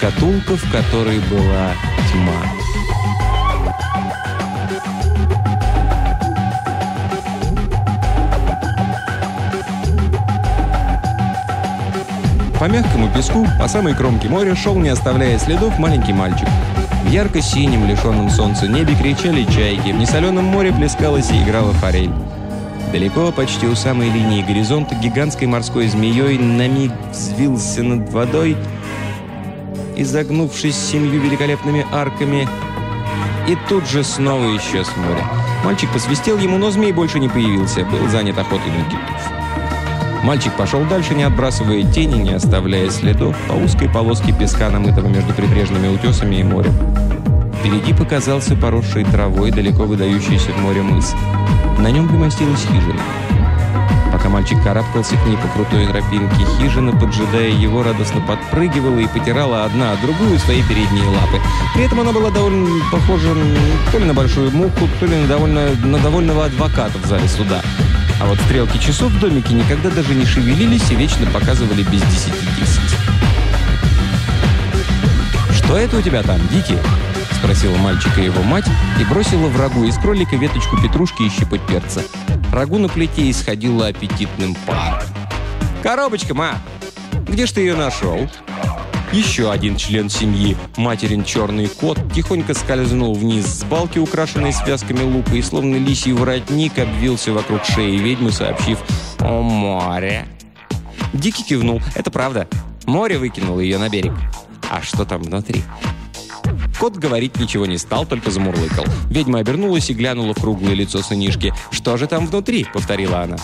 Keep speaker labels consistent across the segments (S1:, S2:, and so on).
S1: Шкатулка, в которой была тьма. По мягкому песку, по самой кромке моря, шел, не оставляя следов, маленький мальчик. В ярко-синем, лишенном солнца небе кричали чайки, в несоленом море плескалась и играла форель. Далеко, почти у самой линии горизонта, гигантской морской змеей на миг взвился над водой, изогнувшись семью великолепными арками, и тут же снова исчез в море. Мальчик посвистел ему, но змей больше не появился, был занят охотой на китов. Мальчик пошел дальше, не отбрасывая тени, не оставляя следов по узкой полоске песка, намытого между прибрежными утесами и морем. Впереди показался поросший травой, далеко выдающийся в море мыс. На нем примостилась хижина. Мальчик карабкался к ней по крутой тропинке, хижина, поджидая его, радостно подпрыгивала и потирала одна от другую свои передние лапы. При этом она была довольно похожа то ли на большую муху, то ли на, довольно, на довольного адвоката в зале суда. А вот стрелки часов в домике никогда даже не шевелились и вечно показывали без десяти десять. «Что это у тебя там, Дикий?» — спросила мальчика его мать и бросила врагу из кролика веточку петрушки и щепоть перца. Рагу на плите исходило аппетитным паром. «Коробочка, ма! Где ж ты ее нашел?» Еще один член семьи, материн черный кот, тихонько скользнул вниз с балки, украшенной связками лука, и словно лисий воротник обвился вокруг шеи ведьмы, сообщив «О море!». Дикий кивнул. «Это правда. Море выкинуло ее на берег. А что там внутри?» Кот говорить ничего не стал, только замурлыкал. Ведьма обернулась и глянула в круглое лицо сынишки. «Что же там внутри?» — повторила она.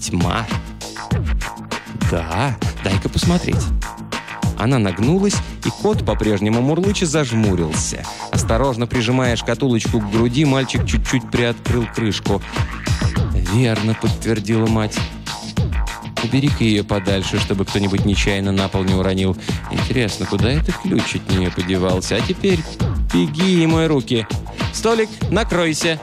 S1: «Тьма». «Да, дай-ка посмотреть». Она нагнулась, и кот, по-прежнему мурлыча, зажмурился. Осторожно прижимая шкатулочку к груди, мальчик чуть-чуть приоткрыл крышку. «Верно», — подтвердила мать. «Убери-ка ее подальше, чтобы кто-нибудь нечаянно на пол не уронил. Интересно, куда этот ключ от нее подевался? А теперь беги и мой руки. Столик, накройся!»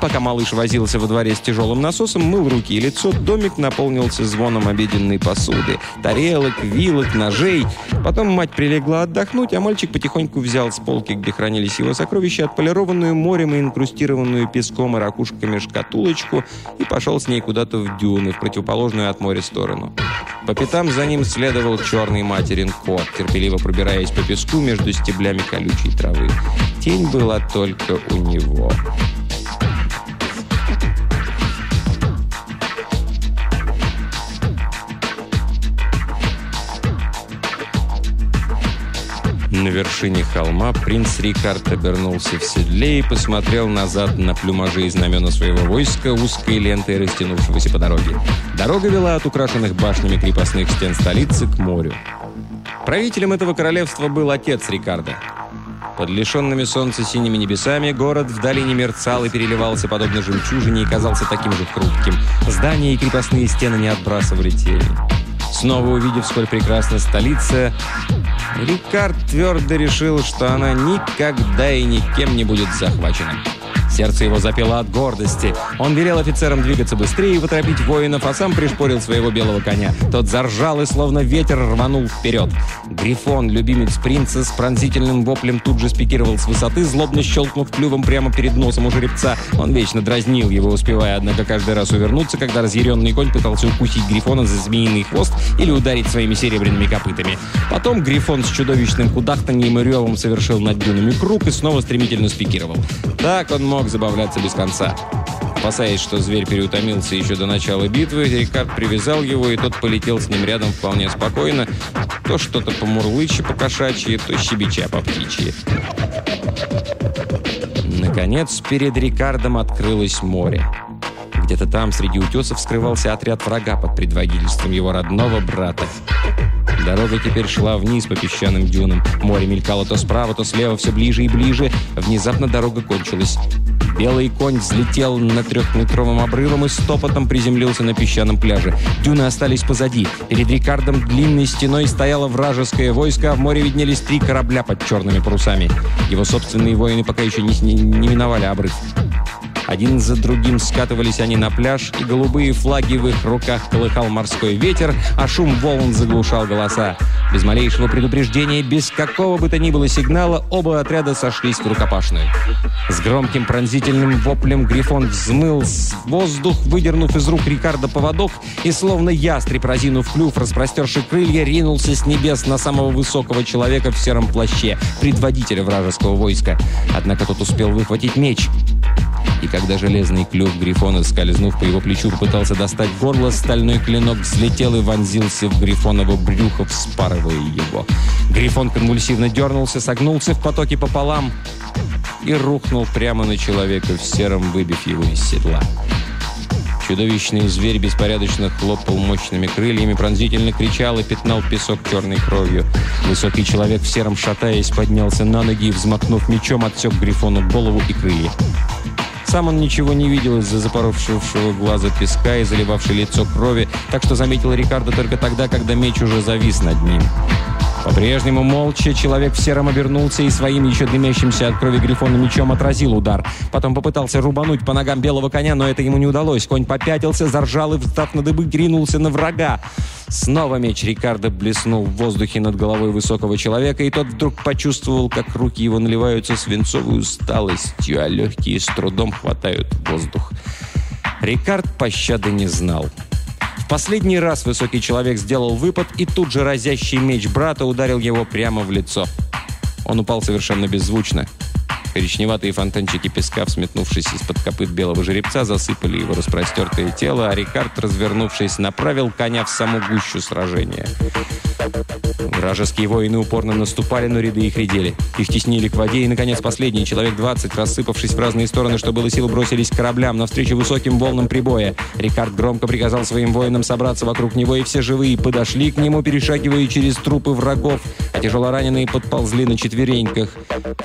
S1: Пока малыш возился во дворе с тяжелым насосом, мыл руки и лицо, домик наполнился звоном обеденной посуды. Тарелок, вилок, ножей. Потом мать прилегла отдохнуть, а мальчик потихоньку взял с полки, где хранились его сокровища, отполированную морем и инкрустированную песком и ракушками шкатулочку и пошел с ней куда-то в дюны, в противоположную от моря сторону. По пятам за ним следовал черный материн кот, терпеливо пробираясь по песку между стеблями колючей травы. Тень была только у него. На вершине холма принц Рикард обернулся в седле и посмотрел назад на плюмажи и знамена своего войска, узкой лентой растянувшегося по дороге. Дорога вела от украшенных башнями крепостных стен столицы к морю. Правителем этого королевства был отец Рикарда. Под лишенными солнца синими небесами город вдали не мерцал и переливался подобно жемчужине и казался таким же хрупким. Здания и крепостные стены не отбрасывали тени. Снова увидев, сколь прекрасна столица, Рикард твердо решил, что она никогда и никем не будет захвачена. Сердце его запело от гордости. Он велел офицерам двигаться быстрее и поторопить воинов, а сам пришпорил своего белого коня. Тот заржал и словно ветер рванул вперед. Грифон, любимец принца, с пронзительным воплем тут же спикировал с высоты, злобно щелкнув клювом прямо перед носом у жеребца. Он вечно дразнил его, успевая, однако, каждый раз увернуться, когда разъяренный конь пытался укусить Грифона за змеиный хвост или ударить своими серебряными копытами. Потом Грифон с чудовищным кудахтаньем и ревом совершил над дюнами круг и снова стремительно спикировал. Так он мог забавляться без конца. Опасаясь, что зверь переутомился еще до начала битвы, Рикард привязал его, и тот полетел с ним рядом вполне спокойно, то что-то по-мурлыче, по-кошачьи, то щебеча по-птичьи. Наконец, перед Рикардом открылось море. Где-то там, среди утесов, скрывался отряд врага под предводительством его родного брата. Дорога теперь шла вниз по песчаным дюнам. Море мелькало то справа, то слева, все ближе и ближе. Внезапно дорога кончилась. Белый конь взлетел на трехметровым обрывом и стопотом приземлился на песчаном пляже. Дюны остались позади. Перед Рикардом длинной стеной стояло вражеское войско, а в море виднелись три корабля под черными парусами. Его собственные воины пока еще не, не, не миновали обрыв. Один за другим скатывались они на пляж, и голубые флаги в их руках колыхал морской ветер, а шум волн заглушал голоса. Без малейшего предупреждения, без какого бы то ни было сигнала, оба отряда сошлись в рукопашную. С громким пронзительным воплем Грифон взмыл с воздух, выдернув из рук Рикардо поводок и, словно ястреб, разинув клюв, распростерши крылья, ринулся с небес на самого высокого человека в сером плаще, предводителя вражеского войска. Однако тот успел выхватить меч. И когда железный клюв Грифона, скользнув по его плечу, пытался достать горло, стальной клинок взлетел и вонзился в Грифоново брюхо, вспарывая его. Грифон конвульсивно дернулся, согнулся в потоке пополам и рухнул прямо на человека в сером, выбив его из седла. Чудовищный зверь беспорядочно хлопал мощными крыльями, пронзительно кричал и пятнал песок черной кровью. Высокий человек в сером, шатаясь, поднялся на ноги и, взмахнув мечом, отсек Грифону голову и крылья. Сам он ничего не видел из-за запоровшего глаза песка и заливавшей лицо крови, так что заметил Рикардо только тогда, когда меч уже завис над ним. По-прежнему молча человек в сером обернулся и своим еще дымящимся от крови грифона мечом отразил удар. Потом попытался рубануть по ногам белого коня, но это ему не удалось. Конь попятился, заржал и, встав на дыбы, ринулся на врага. Снова меч Рикардо блеснул в воздухе над головой высокого человека, и тот вдруг почувствовал, как руки его наливаются свинцовой усталостью, а легкие с трудом хватают воздух. Рикард пощады не знал последний раз высокий человек сделал выпад, и тут же разящий меч брата ударил его прямо в лицо. Он упал совершенно беззвучно. Коричневатые фонтанчики песка, взметнувшись из-под копыт белого жеребца, засыпали его распростертое тело, а Рикард, развернувшись, направил коня в саму гущу сражения. Вражеские воины упорно наступали, но ряды их редели. Их теснили к воде, и, наконец, последний, человек 20, рассыпавшись в разные стороны, что было сил, бросились к кораблям навстречу высоким волнам прибоя. Рикард громко приказал своим воинам собраться вокруг него, и все живые подошли к нему, перешагивая через трупы врагов, а тяжелораненые подползли на четвереньках.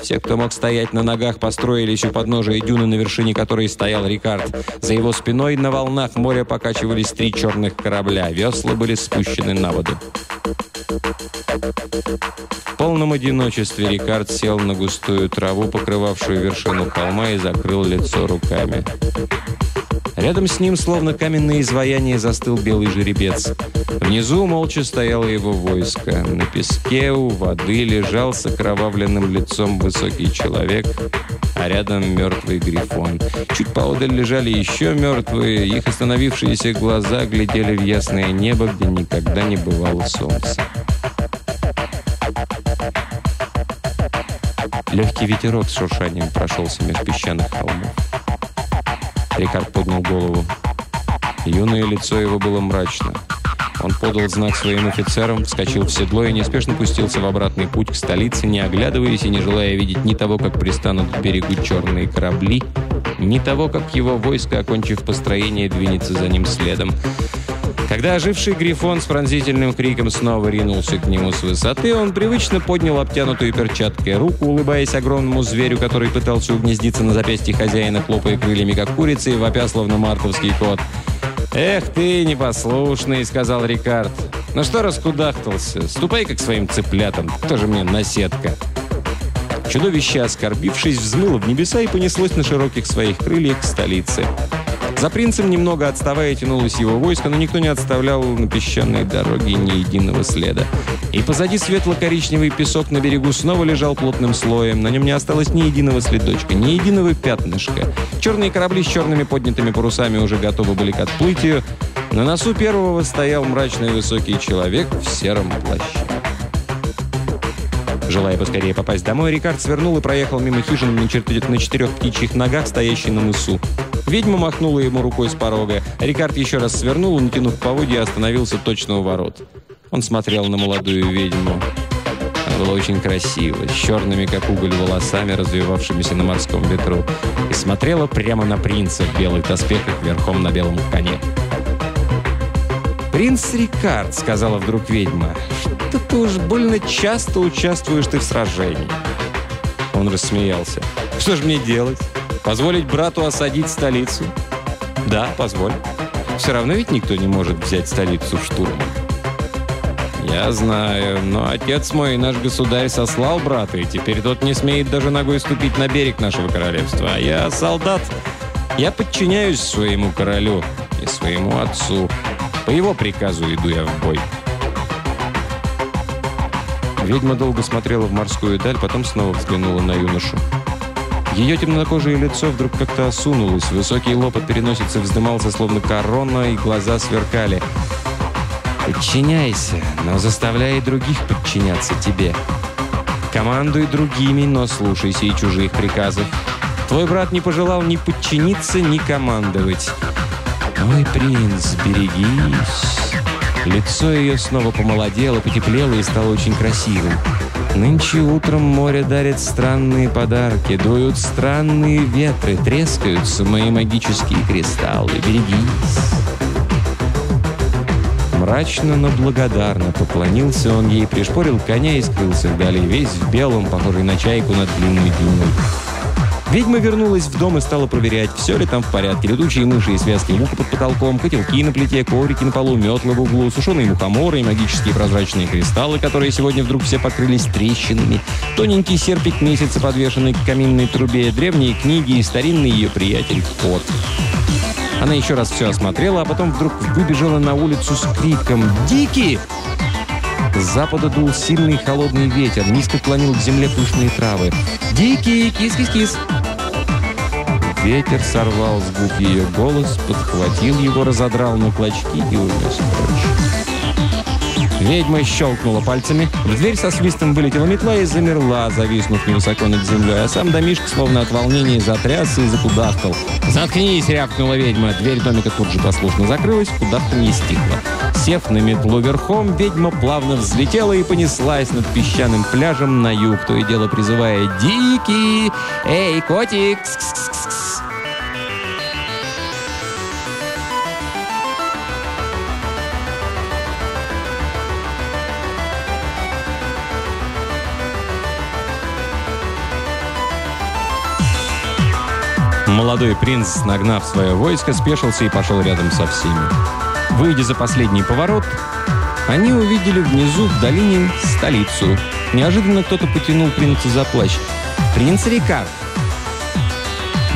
S1: Все, кто мог стоять на ногах, построились у подножия дюны, на вершине которой стоял Рикард. За его спиной на волнах моря покачивались три черных корабля. Весла были спущены на воду. В полном одиночестве Рикард сел на густую траву, покрывавшую вершину холма, и закрыл лицо руками. Рядом с ним, словно каменное изваяние, застыл белый жеребец. Внизу молча стояло его войско. На песке у воды лежал с окровавленным лицом высокий человек, а рядом мертвый грифон. Чуть поодаль лежали еще мертвые, их остановившиеся глаза глядели в ясное небо, где никогда не бывало солнца. Легкий ветерок с шуршанием прошелся меж песчаных холмов. Рикард поднял голову. Юное лицо его было мрачно. Он подал знак своим офицерам, вскочил в седло и неспешно пустился в обратный путь к столице, не оглядываясь и не желая видеть ни того, как пристанут к берегу черные корабли, ни того, как его войско, окончив построение, двинется за ним следом. Когда оживший Грифон с пронзительным криком снова ринулся к нему с высоты, он привычно поднял обтянутую перчаткой руку, улыбаясь огромному зверю, который пытался угнездиться на запястье хозяина, хлопая крыльями, как курица, и вопя, словно мартовский кот. «Эх ты, непослушный!» — сказал Рикард. «Ну что раскудахтался? Ступай как своим цыплятам, тоже мне наседка!» Чудовище, оскорбившись, взмыло в небеса и понеслось на широких своих крыльях к столице. За принцем, немного отставая, тянулось его войско, но никто не отставлял на песчаной дороге ни единого следа. И позади светло-коричневый песок на берегу снова лежал плотным слоем. На нем не осталось ни единого следочка, ни единого пятнышка. Черные корабли с черными поднятыми парусами уже готовы были к отплытию. На носу первого стоял мрачный высокий человек в сером плаще. Желая поскорее попасть домой, Рикард свернул и проехал мимо хижины на, на четырех птичьих ногах, стоящей на мысу. Ведьма махнула ему рукой с порога. Рикард еще раз свернул, натянув поводья, остановился точно у ворот. Он смотрел на молодую ведьму. Она была очень красива, с черными, как уголь, волосами, развивавшимися на морском ветру, и смотрела прямо на принца в белых доспехах верхом на белом коне. «Принц Рикард», — сказала вдруг ведьма, — «что ты уж больно часто участвуешь ты в сражении». Он рассмеялся. «Что же мне делать? Позволить брату осадить столицу? Да, позволь. Все равно ведь никто не может взять столицу штурмом. Я знаю, но отец мой и наш государь сослал брата, и теперь тот не смеет даже ногой ступить на берег нашего королевства. А я солдат. Я подчиняюсь своему королю и своему отцу. По его приказу иду я в бой. Ведьма долго смотрела в морскую даль, потом снова взглянула на юношу. Ее темнокожее лицо вдруг как-то осунулось, высокий лоб от переносицы вздымался, словно корона, и глаза сверкали. «Подчиняйся, но заставляй других подчиняться тебе. Командуй другими, но слушайся и чужих приказов. Твой брат не пожелал ни подчиниться, ни командовать. Мой принц, берегись». Лицо ее снова помолодело, потеплело и стало очень красивым. Нынче утром море дарит странные подарки, дуют странные ветры, трескаются мои магические кристаллы. Берегись. Мрачно, но благодарно поклонился он ей, пришпорил коня и скрылся вдали, весь в белом, похожий на чайку над длинной дюной. Ведьма вернулась в дом и стала проверять, все ли там в порядке. Летучие мыши и связки лука под потолком, котелки на плите, коврики на полу, метлы в углу, сушеные мухоморы и магические прозрачные кристаллы, которые сегодня вдруг все покрылись трещинами, тоненький серпик месяца, подвешенный к каминной трубе, древние книги и старинный ее приятель кот. Она еще раз все осмотрела, а потом вдруг выбежала на улицу с криком «Дикий!» С запада дул сильный холодный ветер, низко клонил к земле пышные травы. «Дикий! Кис-кис-кис!» Ветер сорвал с губ ее голос, подхватил его, разодрал на клочки и унес. Ведьма щелкнула пальцами. В дверь со свистом вылетела метла и замерла, зависнув невысоко над землей, а сам домишка, словно от волнения, затрясся и закудахтал. «Заткнись!» — рявкнула ведьма. Дверь домика тут же послушно закрылась, куда-то не стихла. Сев на метлу верхом, ведьма плавно взлетела и понеслась над песчаным пляжем на юг, то и дело призывая «Дикий! Эй, котик!» Молодой принц, нагнав свое войско, спешился и пошел рядом со всеми. Выйдя за последний поворот, они увидели внизу, в долине, столицу. Неожиданно кто-то потянул принца за плащ. «Принц Рикард!»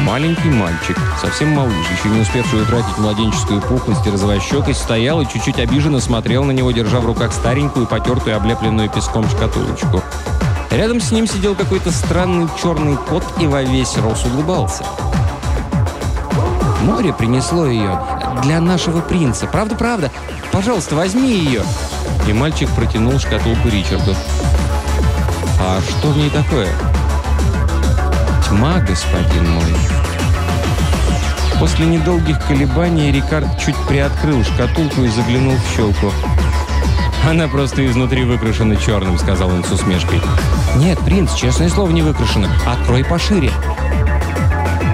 S1: Маленький мальчик, совсем малыш, еще не успевший утратить младенческую пухлость и розовощекость, стоял и чуть-чуть обиженно смотрел на него, держа в руках старенькую, потертую, облепленную песком шкатулочку. Рядом с ним сидел какой-то странный черный кот и во весь рос улыбался. Море принесло ее для нашего принца. Правда-правда? Пожалуйста, возьми ее!» И мальчик протянул шкатулку Ричарду. «А что в ней такое?» «Тьма, господин мой». После недолгих колебаний Рикард чуть приоткрыл шкатулку и заглянул в щелку. «Она просто изнутри выкрашена черным», — сказал он с усмешкой. «Нет, принц, честное слово, не выкрашена. Открой пошире».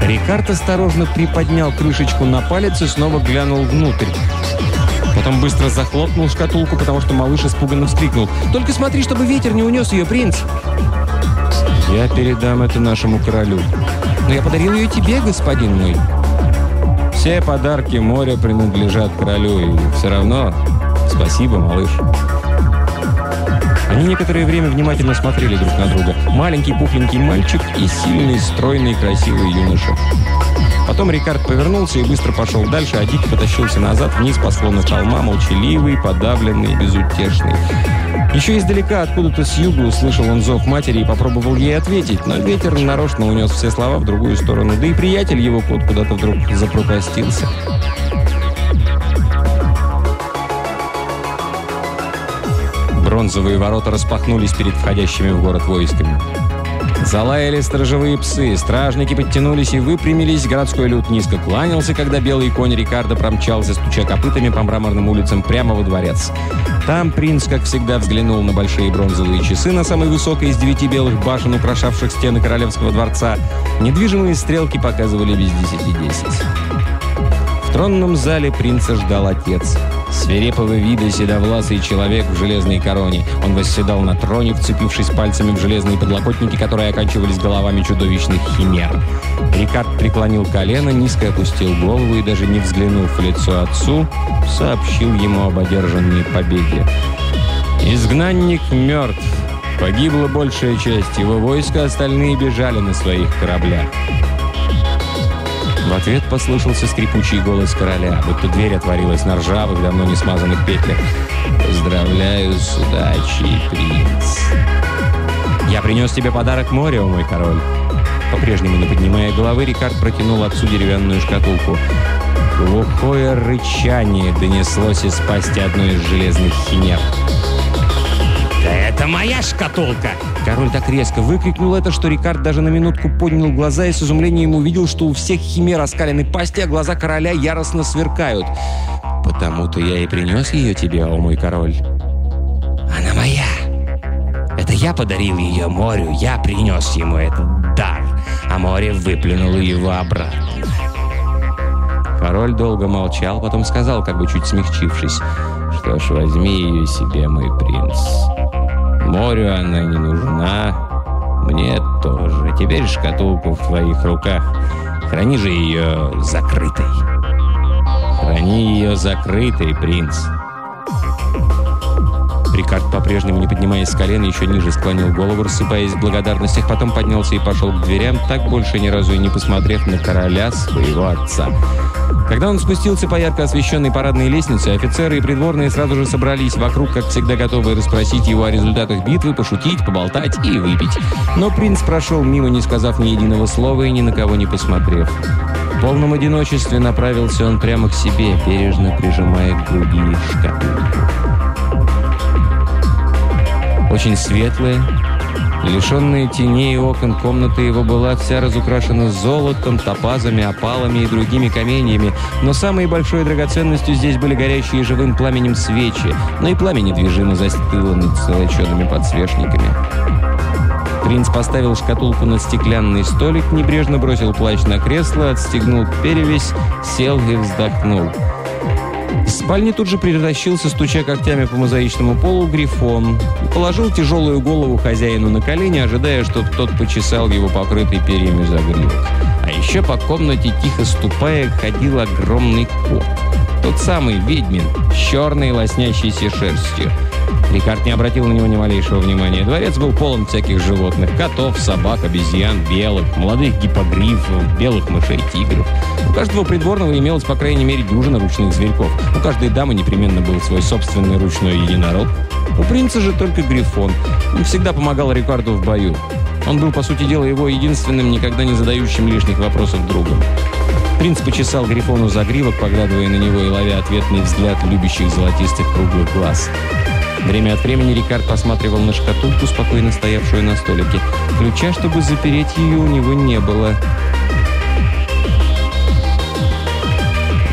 S1: Рикард осторожно приподнял крышечку на палец и снова глянул внутрь. Потом быстро захлопнул шкатулку, потому что малыш испуганно вскрикнул. «Только смотри, чтобы ветер не унес ее, принц!» «Я передам это нашему королю». «Но я подарил ее тебе, господин мой». «Все подарки моря принадлежат королю, и все равно спасибо, малыш». Они некоторое время внимательно смотрели друг на друга. Маленький пухленький мальчик и сильный, стройный, красивый юноша. Потом Рикард повернулся и быстро пошел дальше, а Дик потащился назад, вниз по склону холма, молчаливый, подавленный, безутешный. Еще издалека, откуда-то с юга, услышал он зов матери и попробовал ей ответить, но ветер нарочно унес все слова в другую сторону, да и приятель его кот куда-то вдруг запропастился. Бронзовые ворота распахнулись перед входящими в город войсками. Залаяли сторожевые псы, стражники подтянулись и выпрямились, городской люд низко кланялся, когда белый конь Рикардо промчался, стуча копытами по мраморным улицам прямо во дворец. Там принц, как всегда, взглянул на большие бронзовые часы на самой высокой из девяти белых башен, украшавших стены королевского дворца. Недвижимые стрелки показывали без десяти десять. В тронном зале принца ждал отец – Свирепого вида седовласый человек в железной короне. Он восседал на троне, вцепившись пальцами в железные подлокотники, которые оканчивались головами чудовищных химер. Рикард преклонил колено, низко опустил голову и, даже не взглянув в лицо отцу, сообщил ему об одержанной победе. «Изгнанник мертв. Погибла большая часть его войска, остальные бежали на своих кораблях. В ответ послышался скрипучий голос короля, будто дверь отворилась на ржавых, давно не смазанных петлях. «Поздравляю с удачей, принц!» принес тебе подарок моря, мой король». По-прежнему не поднимая головы, Рикард протянул отцу деревянную шкатулку. Глухое рычание донеслось из пасти одной из железных химер. «Да это моя шкатулка!» Король так резко выкрикнул это, что Рикард даже на минутку поднял глаза и с изумлением увидел, что у всех химер оскалены пасти, а глаза короля яростно сверкают. «Потому-то я и принес ее тебе, о мой король». «Она моя!» Это я подарил ее морю, я принес ему этот дар, а море выплюнуло его обратно. Король долго молчал, потом сказал, как бы чуть смягчившись, «Что ж, возьми ее себе, мой принц. Морю она не нужна, мне тоже. Теперь шкатулку в твоих руках. Храни же ее закрытой. Храни ее закрытой, принц». Рикард, по-прежнему не поднимаясь с колен, еще ниже склонил голову, рассыпаясь в благодарностях, потом поднялся и пошел к дверям, так больше ни разу и не посмотрев на короля своего отца. Когда он спустился по ярко освещенной парадной лестнице, офицеры и придворные сразу же собрались вокруг, как всегда готовые расспросить его о результатах битвы, пошутить, поболтать и выпить. Но принц прошел мимо, не сказав ни единого слова и ни на кого не посмотрев. В полном одиночестве направился он прямо к себе, бережно прижимая к груди шкатулку. Очень светлая, Лишенная теней окон комната его была вся разукрашена золотом, топазами, опалами и другими каменьями, но самой большой драгоценностью здесь были горящие живым пламенем свечи, но и пламя недвижимо застыло над золочеными подсвечниками. Принц поставил шкатулку на стеклянный столик, небрежно бросил плащ на кресло, отстегнул перевязь, сел и вздохнул – из спальни тут же превращился, стуча когтями по мозаичному полу, грифон. Положил тяжелую голову хозяину на колени, ожидая, чтобы тот почесал его покрытый перьями загривок. А еще по комнате, тихо ступая, ходил огромный кот. Тот самый ведьмин, с черной лоснящейся шерстью. Рикард не обратил на него ни малейшего внимания. Дворец был полон всяких животных. Котов, собак, обезьян, белок, молодых гипогрифов, белых мышей, тигров. У каждого придворного имелось, по крайней мере, дюжина ручных зверьков. У каждой дамы непременно был свой собственный ручной единорог. У принца же только грифон. Он всегда помогал Рикарду в бою. Он был, по сути дела, его единственным, никогда не задающим лишних вопросов другом. Принц почесал Грифону за гривок, поглядывая на него и ловя ответный взгляд любящих золотистых круглых глаз. Время от времени Рикард посматривал на шкатулку, спокойно стоявшую на столике. Ключа, чтобы запереть ее, у него не было.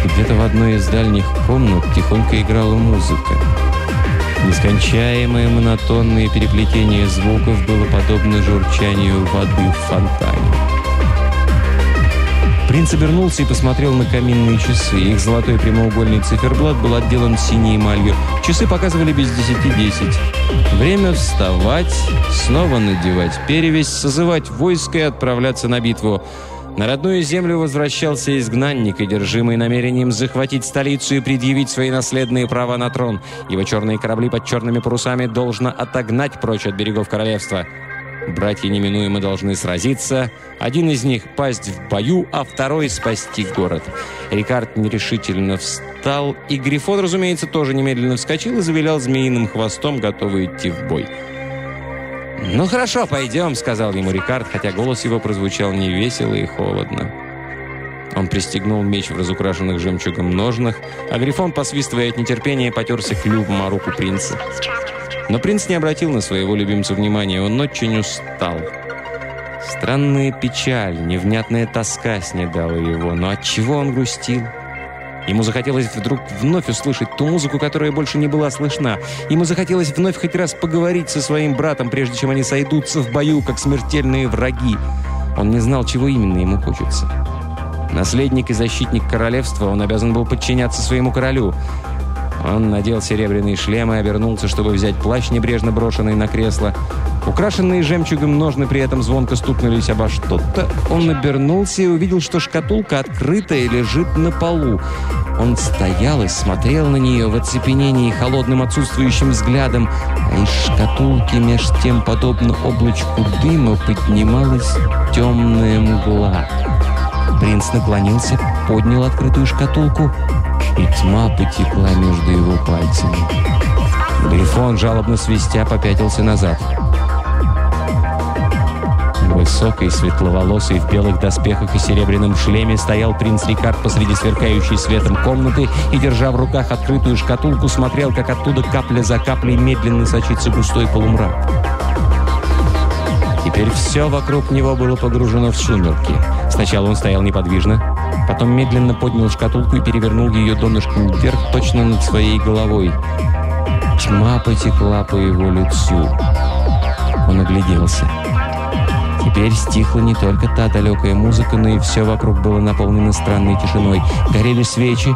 S1: Где-то в одной из дальних комнат тихонько играла музыка. Нескончаемое монотонное переплетение звуков было подобно журчанию воды в фонтане. Принц обернулся и посмотрел на каминные часы. Их золотой прямоугольный циферблат был отделан синей эмалью. Часы показывали без десяти десять. Время вставать, снова надевать перевязь, созывать войско и отправляться на битву. На родную землю возвращался изгнанник, одержимый намерением захватить столицу и предъявить свои наследные права на трон. Его черные корабли под черными парусами должно отогнать прочь от берегов королевства. Братья неминуемо должны сразиться. Один из них пасть в бою, а второй спасти город. Рикард нерешительно встал, и Грифон, разумеется, тоже немедленно вскочил и завилял змеиным хвостом, готовый идти в бой. «Ну хорошо, пойдем», — сказал ему Рикард, хотя голос его прозвучал невесело и холодно. Он пристегнул меч в разукрашенных жемчугом ножнах, а Грифон, посвистывая от нетерпения, потерся клювом о руку принца. Но принц не обратил на своего любимца внимания, он очень устал. Странная печаль, невнятная тоска снедала его, но от чего он грустил? Ему захотелось вдруг вновь услышать ту музыку, которая больше не была слышна. Ему захотелось вновь хоть раз поговорить со своим братом, прежде чем они сойдутся в бою, как смертельные враги. Он не знал, чего именно ему хочется. Наследник и защитник королевства, он обязан был подчиняться своему королю. Он надел серебряный шлем и обернулся, чтобы взять плащ, небрежно брошенный на кресло. Украшенные жемчугом ножны при этом звонко стукнулись обо что-то. Он обернулся и увидел, что шкатулка открыта и лежит на полу. Он стоял и смотрел на нее в оцепенении холодным отсутствующим взглядом, а из шкатулки меж тем, подобно облачку дыма, поднималась темная мгла. Принц наклонился, поднял открытую шкатулку и тьма потекла между его пальцами. Грифон, жалобно свистя, попятился назад. Высокий, светловолосый, в белых доспехах и серебряном шлеме стоял принц Рикард посреди сверкающей светом комнаты и, держа в руках открытую шкатулку, смотрел, как оттуда капля за каплей медленно сочится густой полумрак. Теперь все вокруг него было погружено в сумерки. Сначала он стоял неподвижно, потом медленно поднял шкатулку и перевернул ее донышком вверх точно над своей головой. Тьма потекла по его лицу. Он огляделся. Теперь стихла не только та далекая музыка, но и все вокруг было наполнено странной тишиной. Горели свечи,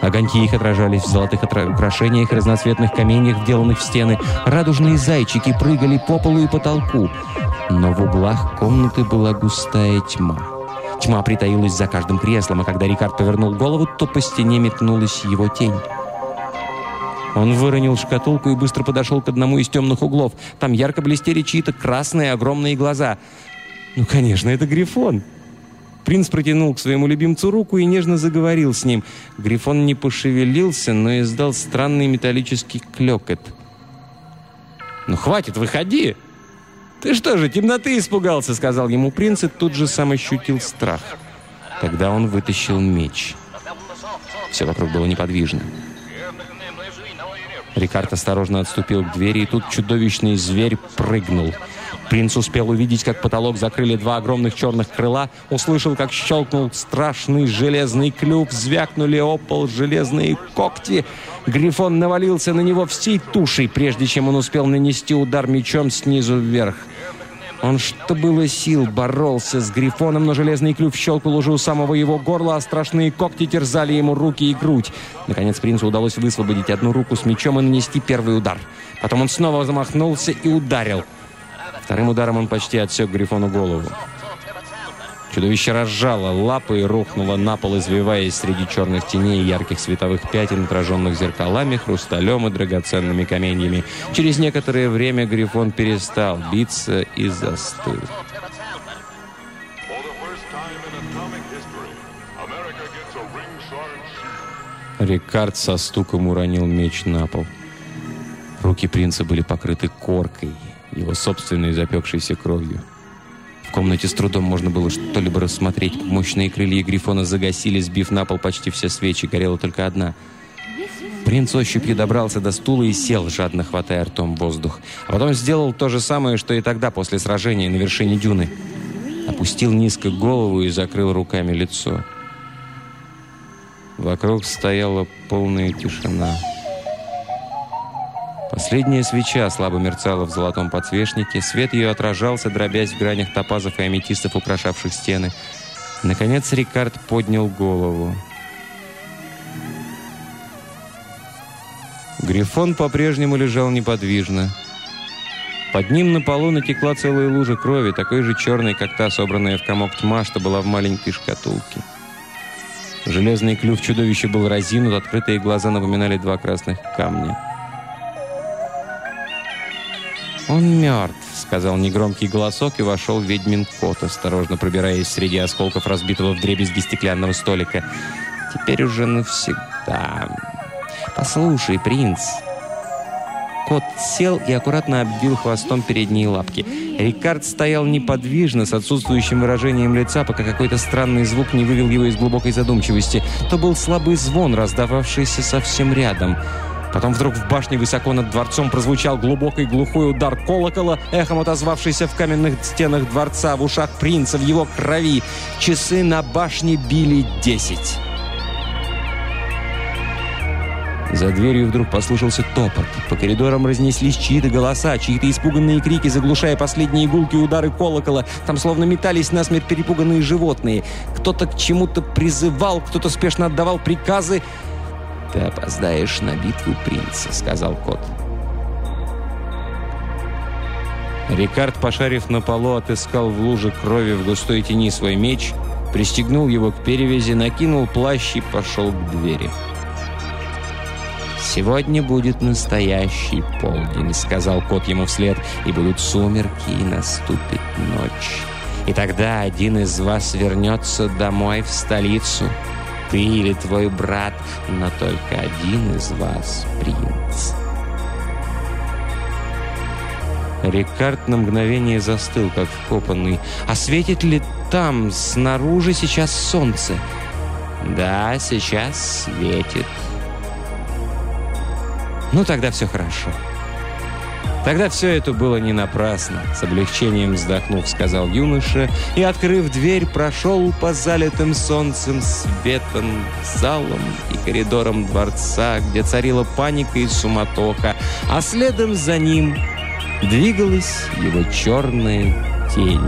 S1: Огоньки их отражались в золотых украшениях и разноцветных каменьях, вделанных в стены. Радужные зайчики прыгали по полу и потолку. Но в углах комнаты была густая тьма. Тьма притаилась за каждым креслом, а когда Рикард повернул голову, то по стене метнулась его тень. Он выронил шкатулку и быстро подошел к одному из темных углов. Там ярко блестели чьи-то красные огромные глаза. Ну, конечно, это Грифон. Принц протянул к своему любимцу руку и нежно заговорил с ним. Грифон не пошевелился, но издал странный металлический клёкот. «Ну, хватит, выходи!» «Ты что же, темноты испугался?» — сказал ему принц, и тут же сам ощутил страх. Тогда он вытащил меч. Все вокруг было неподвижно. Рикард осторожно отступил к двери, и тут чудовищный зверь прыгнул. Принц успел увидеть, как потолок закрыли два огромных черных крыла, услышал, как щелкнул страшный железный клюв, звякнули о пол железные когти. Грифон навалился на него всей тушей, прежде чем он успел нанести удар мечом снизу вверх. Он, что было сил, боролся с Грифоном, но железный клюв щелкал уже у самого его горла, а страшные когти терзали ему руки и грудь. Наконец принцу удалось высвободить одну руку с мечом и нанести первый удар. Потом он снова замахнулся и ударил. Вторым ударом он почти отсек Грифону голову. Чудовище разжало лапы и рухнуло на пол, извиваясь среди черных теней и ярких световых пятен, отраженных зеркалами, хрусталем и драгоценными каменьями. Через некоторое время Грифон перестал биться и застыл. Рикард со стуком уронил меч на пол. Руки принца были покрыты коркой, его собственной запекшейся кровью. В комнате с трудом можно было что-либо рассмотреть. Мощные крылья Грифона загасили, сбив на пол почти все свечи. Горела только одна. Принц ощупью добрался до стула и сел, жадно хватая ртом воздух. А потом сделал то же самое, что и тогда, после сражения на вершине дюны. Опустил низко голову и закрыл руками лицо. Вокруг стояла полная тишина. Последняя свеча слабо мерцала в золотом подсвечнике, свет ее отражался, дробясь в гранях топазов и аметистов, украшавших стены. Наконец Рикард поднял голову. Грифон по-прежнему лежал неподвижно. Под ним на полу натекла целая лужа крови, такой же черной, как та, собранная в комок тьма, что была в маленькой шкатулке. Железный клюв чудовища был разинут, открытые глаза напоминали два красных камня. «Он мертв», — сказал негромкий голосок, и вошел ведьмин кот, осторожно пробираясь среди осколков разбитого вдребезги стеклянного столика. «Теперь уже навсегда. Послушай, принц». Кот сел и аккуратно обвил хвостом передние лапки. Рикард стоял неподвижно, с отсутствующим выражением лица, пока какой-то странный звук не вывел его из глубокой задумчивости. То был слабый звон, раздававшийся совсем рядом — Потом вдруг в башне высоко над дворцом прозвучал глубокий глухой удар колокола, эхом отозвавшийся в каменных стенах дворца, в ушах принца, в его крови. Часы на башне били десять. За дверью вдруг послышался топот. По коридорам разнеслись чьи-то голоса, чьи-то испуганные крики, заглушая последние гулки удары колокола. Там словно метались насмерть перепуганные животные. Кто-то к чему-то призывал, кто-то спешно отдавал приказы. «Ты опоздаешь на битву принца», — сказал кот. Рикард, пошарив на полу, отыскал в луже крови в густой тени свой меч, пристегнул его к перевязи, накинул плащ и пошел к двери. «Сегодня будет настоящий полдень», — сказал кот ему вслед, «и будут сумерки, и наступит ночь. И тогда один из вас вернется домой в столицу» ты или твой брат, но только один из вас принц. Рикард на мгновение застыл, как вкопанный. «А светит ли там, снаружи, сейчас солнце?» «Да, сейчас светит». «Ну, тогда все хорошо». Тогда все это было не напрасно, с облегчением вздохнув, сказал юноша, и, открыв дверь, прошел по залитым солнцем светом, залам и коридорам дворца, где царила паника и суматоха, а следом за ним двигалась его черная тень.